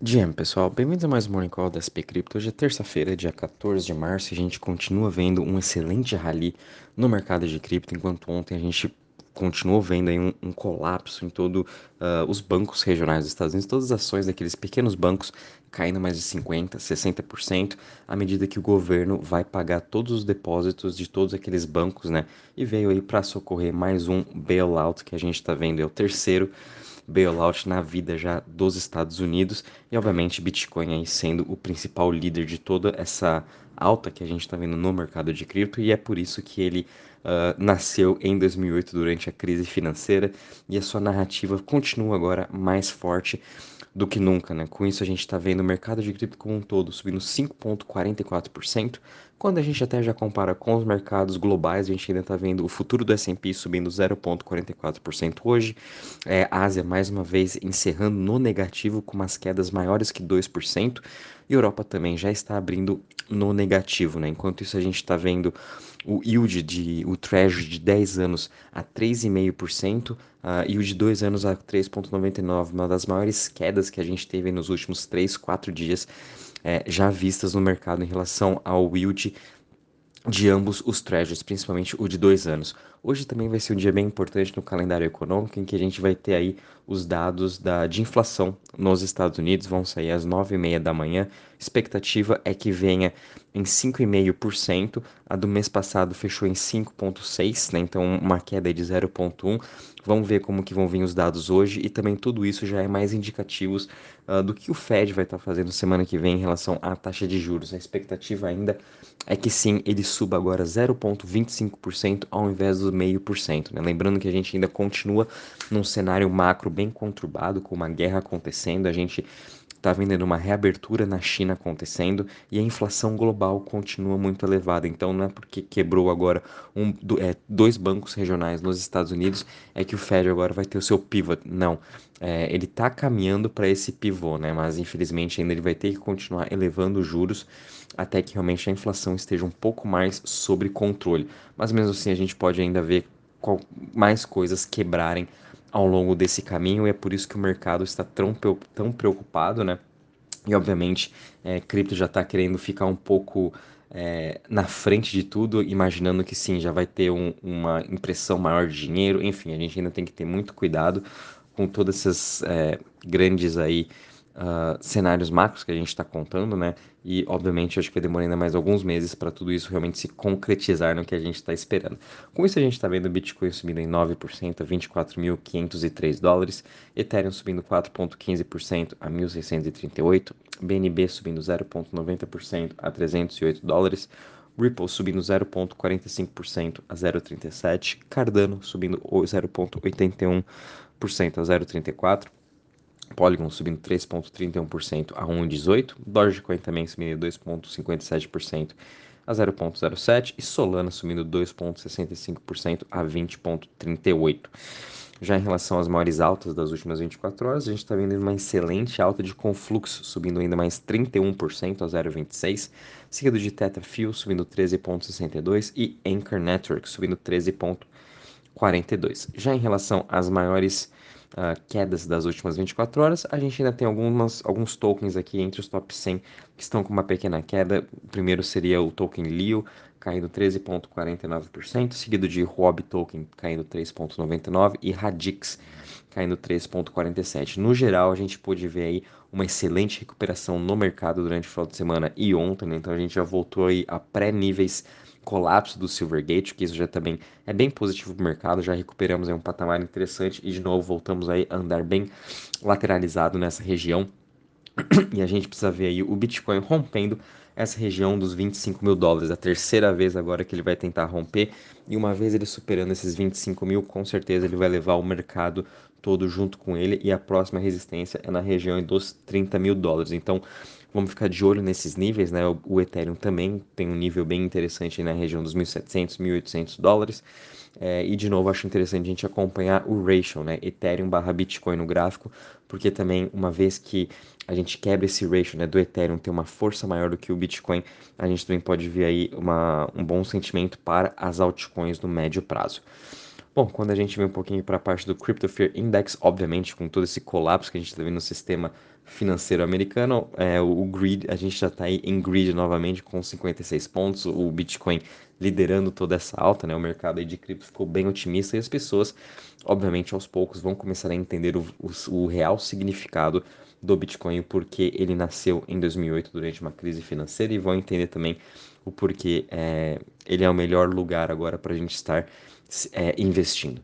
GM, pessoal, bem-vindos a mais um Morning Call da SP Crypto. Hoje é terça-feira, dia 14 de março, e a gente continua vendo um excelente rally no mercado de cripto, enquanto ontem a gente continuou vendo aí um, um colapso em todos uh, os bancos regionais dos Estados Unidos, todas as ações daqueles pequenos bancos caindo mais de 50%, 60%, à medida que o governo vai pagar todos os depósitos de todos aqueles bancos, né? E veio aí para socorrer mais um bailout que a gente está vendo, é o terceiro bailout na vida já dos Estados Unidos. E obviamente Bitcoin aí sendo o principal líder de toda essa alta que a gente está vendo no mercado de cripto. E é por isso que ele uh, nasceu em 2008 durante a crise financeira. E a sua narrativa continua agora mais forte do que nunca, né? Com isso a gente está vendo o mercado de cripto como um todo subindo 5,44%, quando a gente até já compara com os mercados globais, a gente ainda está vendo o futuro do S&P subindo 0,44% hoje, é, a Ásia mais uma vez encerrando no negativo com umas quedas maiores que 2%, e Europa também já está abrindo no negativo, né? Enquanto isso a gente está vendo o yield de o treasury de 10 anos a 3,5%, uh, e o de 2 anos a 3,99%, uma das maiores quedas que a gente teve nos últimos 3, 4 dias é, já vistas no mercado em relação ao yield de ambos os treasuries, principalmente o de dois anos. Hoje também vai ser um dia bem importante no calendário econômico, em que a gente vai ter aí os dados da, de inflação nos Estados Unidos, vão sair às 9h30 da manhã. Expectativa é que venha em 5,5%, a do mês passado fechou em 5,6%, né? então uma queda de 0,1%. Vamos ver como que vão vir os dados hoje e também tudo isso já é mais indicativos uh, do que o Fed vai estar tá fazendo semana que vem em relação à taxa de juros. A expectativa ainda é que sim, ele suba agora 0,25% ao invés do 0,5%. Né? Lembrando que a gente ainda continua num cenário macro bem conturbado, com uma guerra acontecendo, a gente está vendo uma reabertura na China acontecendo e a inflação global continua muito elevada. Então não é porque quebrou agora um, é, dois bancos regionais nos Estados Unidos é que o Fed agora vai ter o seu pivot. Não. É, ele está caminhando para esse pivô, né? Mas infelizmente ainda ele vai ter que continuar elevando os juros até que realmente a inflação esteja um pouco mais sob controle. Mas mesmo assim a gente pode ainda ver qual, mais coisas quebrarem ao longo desse caminho e é por isso que o mercado está tão, tão preocupado, né? E obviamente, é, cripto já está querendo ficar um pouco é, na frente de tudo, imaginando que sim, já vai ter um, uma impressão maior de dinheiro. Enfim, a gente ainda tem que ter muito cuidado com todas essas é, grandes aí uh, cenários macros que a gente está contando, né? E, obviamente, acho que vai demorar ainda mais alguns meses para tudo isso realmente se concretizar no que a gente está esperando. Com isso, a gente está vendo o Bitcoin subindo em 9% a 24.503 dólares, Ethereum subindo 4,15% a 1.638, BNB subindo 0,90% a 308 dólares, Ripple subindo 0,45% a 0,37, Cardano subindo 0,81% a 0,34, Polygon subindo 3,31% a 1,18%, Dogecoin também subindo 2,57% a 0,07% e Solana subindo 2,65% a 20,38%. Já em relação às maiores altas das últimas 24 horas, a gente está vendo uma excelente alta de Conflux, subindo ainda mais 31% a 0,26%, seguido de Tetafil subindo 13,62% e Anchor Network subindo 13,42%. Já em relação às maiores uh, quedas das últimas 24 horas, a gente ainda tem algumas, alguns tokens aqui entre os top 100 que estão com uma pequena queda. O primeiro seria o token Leo, caindo 13,49%, seguido de Huobi Token caindo 3,99% e Radix caindo 3,47%. No geral, a gente pôde ver aí uma excelente recuperação no mercado durante o final de semana e ontem, né? então a gente já voltou aí a pré-níveis colapso do Silvergate, que isso já também é bem positivo para o mercado, já recuperamos aí um patamar interessante e de novo voltamos aí a andar bem lateralizado nessa região. E a gente precisa ver aí o Bitcoin rompendo essa região dos 25 mil dólares, a terceira vez agora que ele vai tentar romper, e uma vez ele superando esses 25 mil, com certeza ele vai levar o mercado todo junto com ele, e a próxima resistência é na região dos 30 mil dólares. Então, Vamos ficar de olho nesses níveis, né? O, Ethereum também tem um nível bem interessante na região dos 1.700, 1.800 dólares. É, e de novo, acho interessante a gente acompanhar o ratio, né? Ethereum barra Bitcoin no gráfico, porque também, uma vez que a gente quebra esse ratio né, do Ethereum ter uma força maior do que o Bitcoin, a gente também pode ver aí uma, um bom sentimento para as altcoins no médio prazo. Bom, quando a gente vem um pouquinho para a parte do Crypto Fear Index, obviamente, com todo esse colapso que a gente está vendo no sistema financeiro americano, é, o grid, a gente já está em grid novamente com 56 pontos, o Bitcoin liderando toda essa alta, né? O mercado de cripto ficou bem otimista e as pessoas, obviamente, aos poucos vão começar a entender o, o, o real significado do Bitcoin, porque ele nasceu em 2008 durante uma crise financeira e vão entender também o porquê é, ele é o melhor lugar agora para a gente estar é, investindo.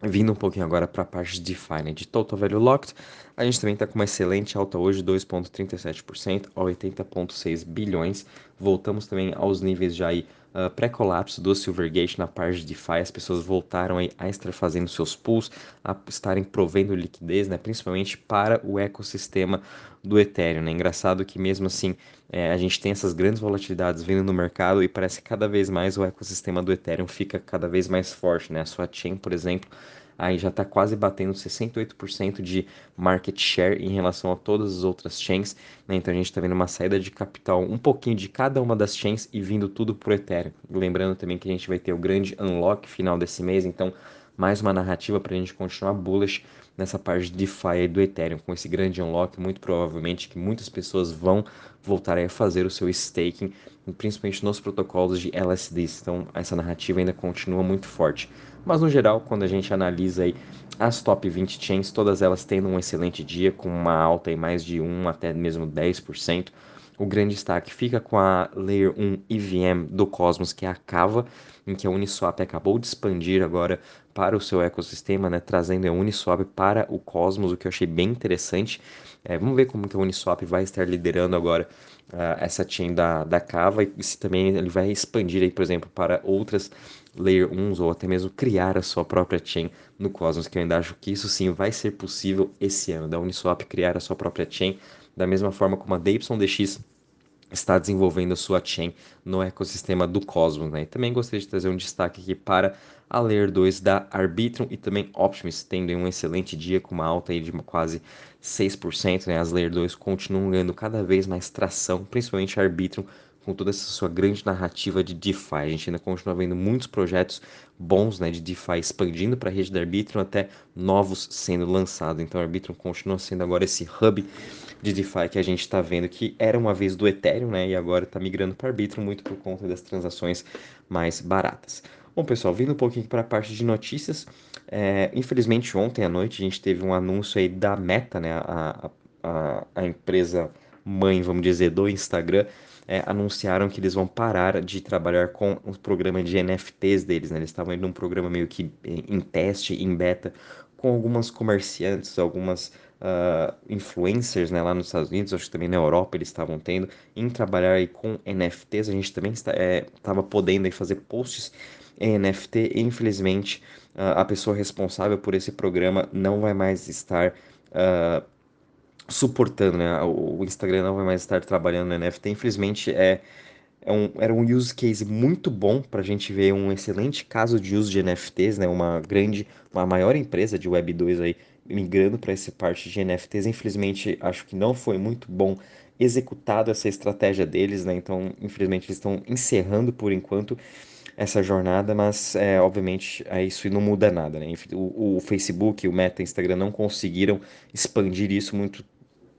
Vindo um pouquinho agora para a parte de DeFi, né? de Total Value Locked, a gente também está com uma excelente alta hoje, 2,37% a 80,6 bilhões. Voltamos também aos níveis já aí uh, pré-colapso do Silvergate na parte de DeFi. As pessoas voltaram aí a estar fazendo seus pools, a estarem provendo liquidez, né? principalmente para o ecossistema do Ethereum. Né? Engraçado que mesmo assim é, a gente tem essas grandes volatilidades vindo no mercado e parece que cada vez mais o ecossistema do Ethereum fica cada vez mais forte. Né? A sua chain, por exemplo, aí já está quase batendo 68% de market share em relação a todas as outras chains. Né? Então a gente está vendo uma saída de capital um pouquinho de cada uma das chains e vindo tudo para o Ethereum. Lembrando também que a gente vai ter o grande unlock final desse mês, então mais uma narrativa para a gente continuar bullish nessa parte de DeFi do Ethereum, com esse grande unlock, muito provavelmente que muitas pessoas vão voltar a fazer o seu staking, principalmente nos protocolos de LSDs. Então, essa narrativa ainda continua muito forte. Mas, no geral, quando a gente analisa aí as top 20 chains, todas elas tendo um excelente dia, com uma alta em mais de 1 até mesmo 10%. O grande destaque fica com a Layer 1 EVM do Cosmos, que é a Cava, em que a Uniswap acabou de expandir agora para o seu ecossistema, né, trazendo a Uniswap para o Cosmos, o que eu achei bem interessante. É, vamos ver como que a Uniswap vai estar liderando agora uh, essa chain da, da Cava e se também ele vai expandir, aí, por exemplo, para outras Layer 1 ou até mesmo criar a sua própria chain no Cosmos, que eu ainda acho que isso sim vai ser possível esse ano, da Uniswap criar a sua própria chain da mesma forma como a DYDX está desenvolvendo a sua chain no ecossistema do Cosmos. Né? E também gostaria de trazer um destaque aqui para a Layer 2 da Arbitrum e também Optimus, tendo um excelente dia com uma alta aí de quase 6%. Né? As Layer 2 continuam ganhando cada vez mais tração, principalmente a Arbitrum, com toda essa sua grande narrativa de DeFi. A gente ainda continua vendo muitos projetos bons né, de DeFi expandindo para a rede da Arbitrum, até novos sendo lançados. Então a Arbitrum continua sendo agora esse hub de DeFi que a gente está vendo que era uma vez do Ethereum, né? E agora está migrando para Arbitrum muito por conta das transações mais baratas. Bom, pessoal, vindo um pouquinho para a parte de notícias, é, infelizmente ontem à noite a gente teve um anúncio aí da Meta, né? A, a, a empresa mãe, vamos dizer, do Instagram, é, anunciaram que eles vão parar de trabalhar com o programa de NFTs deles, né? Eles estavam indo num programa meio que em teste, em beta, com algumas comerciantes, algumas uh, influencers né, lá nos Estados Unidos, acho que também na Europa eles estavam tendo, em trabalhar com NFTs. A gente também estava é, podendo fazer posts em NFT infelizmente uh, a pessoa responsável por esse programa não vai mais estar uh, suportando, né? O Instagram não vai mais estar trabalhando no NFT. Infelizmente é é um, era um use case muito bom para a gente ver um excelente caso de uso de NFTs, né? Uma grande, uma maior empresa de Web 2 aí migrando para essa parte de NFTs. Infelizmente, acho que não foi muito bom executado essa estratégia deles, né? Então, infelizmente, eles estão encerrando por enquanto essa jornada, mas é, obviamente é, isso não muda nada, né? O, o Facebook, o Meta, Instagram não conseguiram expandir isso muito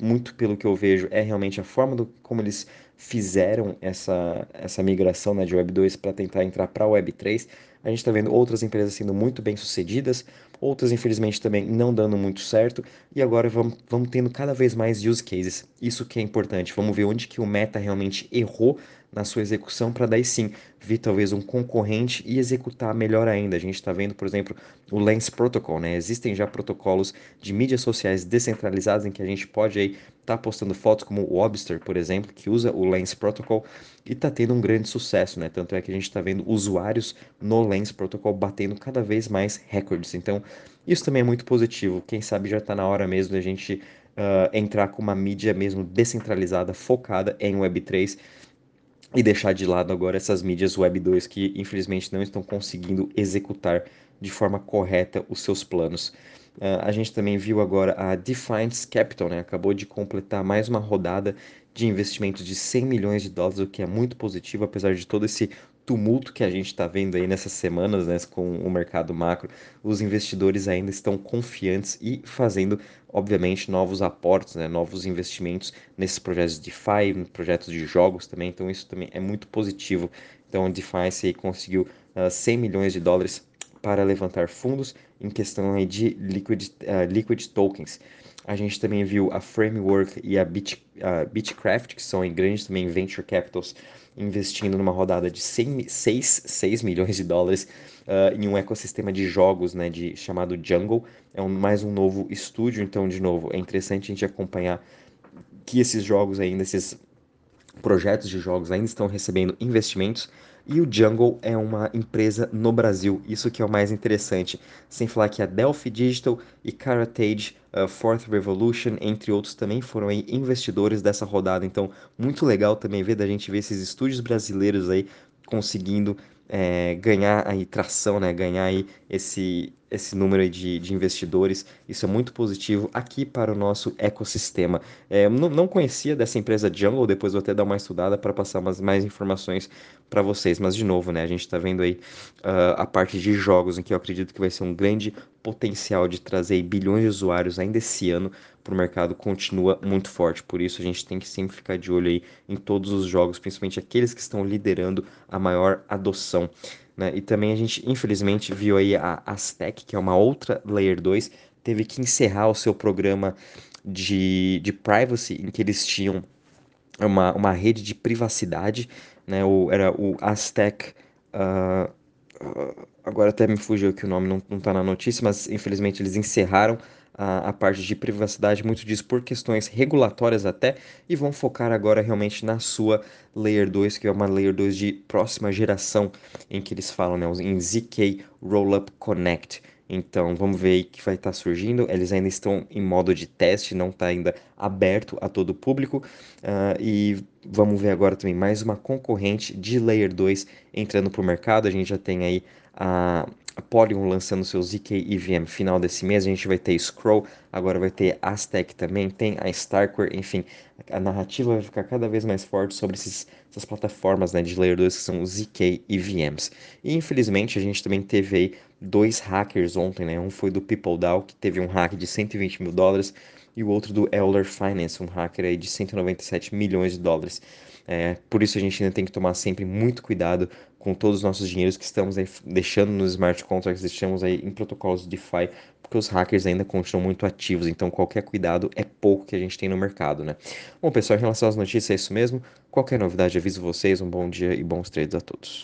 muito pelo que eu vejo, é realmente a forma do, como eles fizeram essa, essa migração né, de Web 2 para tentar entrar para a Web 3. A gente está vendo outras empresas sendo muito bem sucedidas, outras infelizmente também não dando muito certo, e agora vamos, vamos tendo cada vez mais use cases. Isso que é importante. Vamos ver onde que o Meta realmente errou na sua execução para daí sim vir talvez um concorrente e executar melhor ainda. A gente está vendo, por exemplo, o Lens Protocol, né? Existem já protocolos de mídias sociais descentralizadas em que a gente pode aí estar tá postando fotos como o Obster, por exemplo, que usa o Lens Protocol e está tendo um grande sucesso, né? Tanto é que a gente está vendo usuários no Lens Protocol batendo cada vez mais recordes. Então, isso também é muito positivo. Quem sabe já está na hora mesmo da gente uh, entrar com uma mídia mesmo descentralizada, focada em Web3 e deixar de lado agora essas mídias Web 2 que infelizmente não estão conseguindo executar de forma correta os seus planos. Uh, a gente também viu agora a Defiance Capital, né? acabou de completar mais uma rodada de investimentos de 100 milhões de dólares, o que é muito positivo, apesar de todo esse tumulto que a gente está vendo aí nessas semanas, né, com o mercado macro, os investidores ainda estão confiantes e fazendo, obviamente, novos aportes, né, novos investimentos nesses projetos de DeFi, projetos de jogos também. Então isso também é muito positivo. Então a DeFi conseguiu uh, ah, 100 milhões de dólares para levantar fundos em questão aí de liquid, uh, liquid tokens. A gente também viu a Framework e a, Bit, a Bitcraft, que são grandes também venture capitals, investindo numa rodada de 100, 6, 6 milhões de dólares uh, em um ecossistema de jogos né, de, chamado Jungle. É um, mais um novo estúdio, então, de novo, é interessante a gente acompanhar que esses jogos ainda, esses projetos de jogos ainda estão recebendo investimentos e o Jungle é uma empresa no Brasil, isso que é o mais interessante. Sem falar que a Delphi Digital e Caratage, uh, Fourth Revolution, entre outros, também foram aí investidores dessa rodada. Então, muito legal também ver da gente ver esses estúdios brasileiros aí conseguindo é, ganhar aí tração, né? Ganhar aí esse, esse número de, de investidores. Isso é muito positivo aqui para o nosso ecossistema. É, não, não conhecia dessa empresa Jungle, depois vou até dar uma estudada para passar umas, mais informações para vocês. Mas, de novo, né? A gente está vendo aí uh, a parte de jogos, em que eu acredito que vai ser um grande potencial de trazer bilhões de usuários ainda esse ano para o mercado continua muito forte. Por isso a gente tem que sempre ficar de olho aí em todos os jogos, principalmente aqueles que estão liderando a maior adoção. Né? E também a gente, infelizmente, viu aí a Aztec, que é uma outra Layer 2, teve que encerrar o seu programa de, de privacy, em que eles tinham uma, uma rede de privacidade, né? O, era o Aztec. Uh, agora até me fugiu aqui o nome, não, não tá na notícia, mas infelizmente eles encerraram a, a, parte de privacidade, muito disso por questões regulatórias até, e vão focar agora realmente na sua Layer 2, que é uma Layer 2 de próxima geração, em que eles falam né, em ZK Rollup Connect. Então vamos ver aí que vai estar tá surgindo. Eles ainda estão em modo de teste, não está ainda aberto a todo o público. Uh, e vamos ver agora também mais uma concorrente de Layer 2 entrando para o mercado. A gente já tem aí a Polygon lançando seu ZK EVM final desse mês, a gente vai ter Scroll, agora vai ter Aztec também, tem a Starkware, enfim, a narrativa vai ficar cada vez mais forte sobre esses, essas plataformas né, de Layer 2 que são ZK EVMs. E infelizmente a gente também teve aí dois hackers ontem, né? Um foi do PeopleDAO, que teve um hack de 120 mil dólares, e o outro do Euler Finance, um hacker aí de 197 milhões de dólares. É, por isso a gente ainda tem que tomar sempre muito cuidado com todos os nossos dinheiros que estamos deixando nos smart contracts, deixamos aí em protocolos de DeFi, porque os hackers ainda continuam muito ativos, então qualquer cuidado é pouco que a gente tem no mercado, né? Bom, pessoal, em relação às notícias é isso mesmo. Qualquer novidade aviso vocês, um bom dia e bons trades a todos.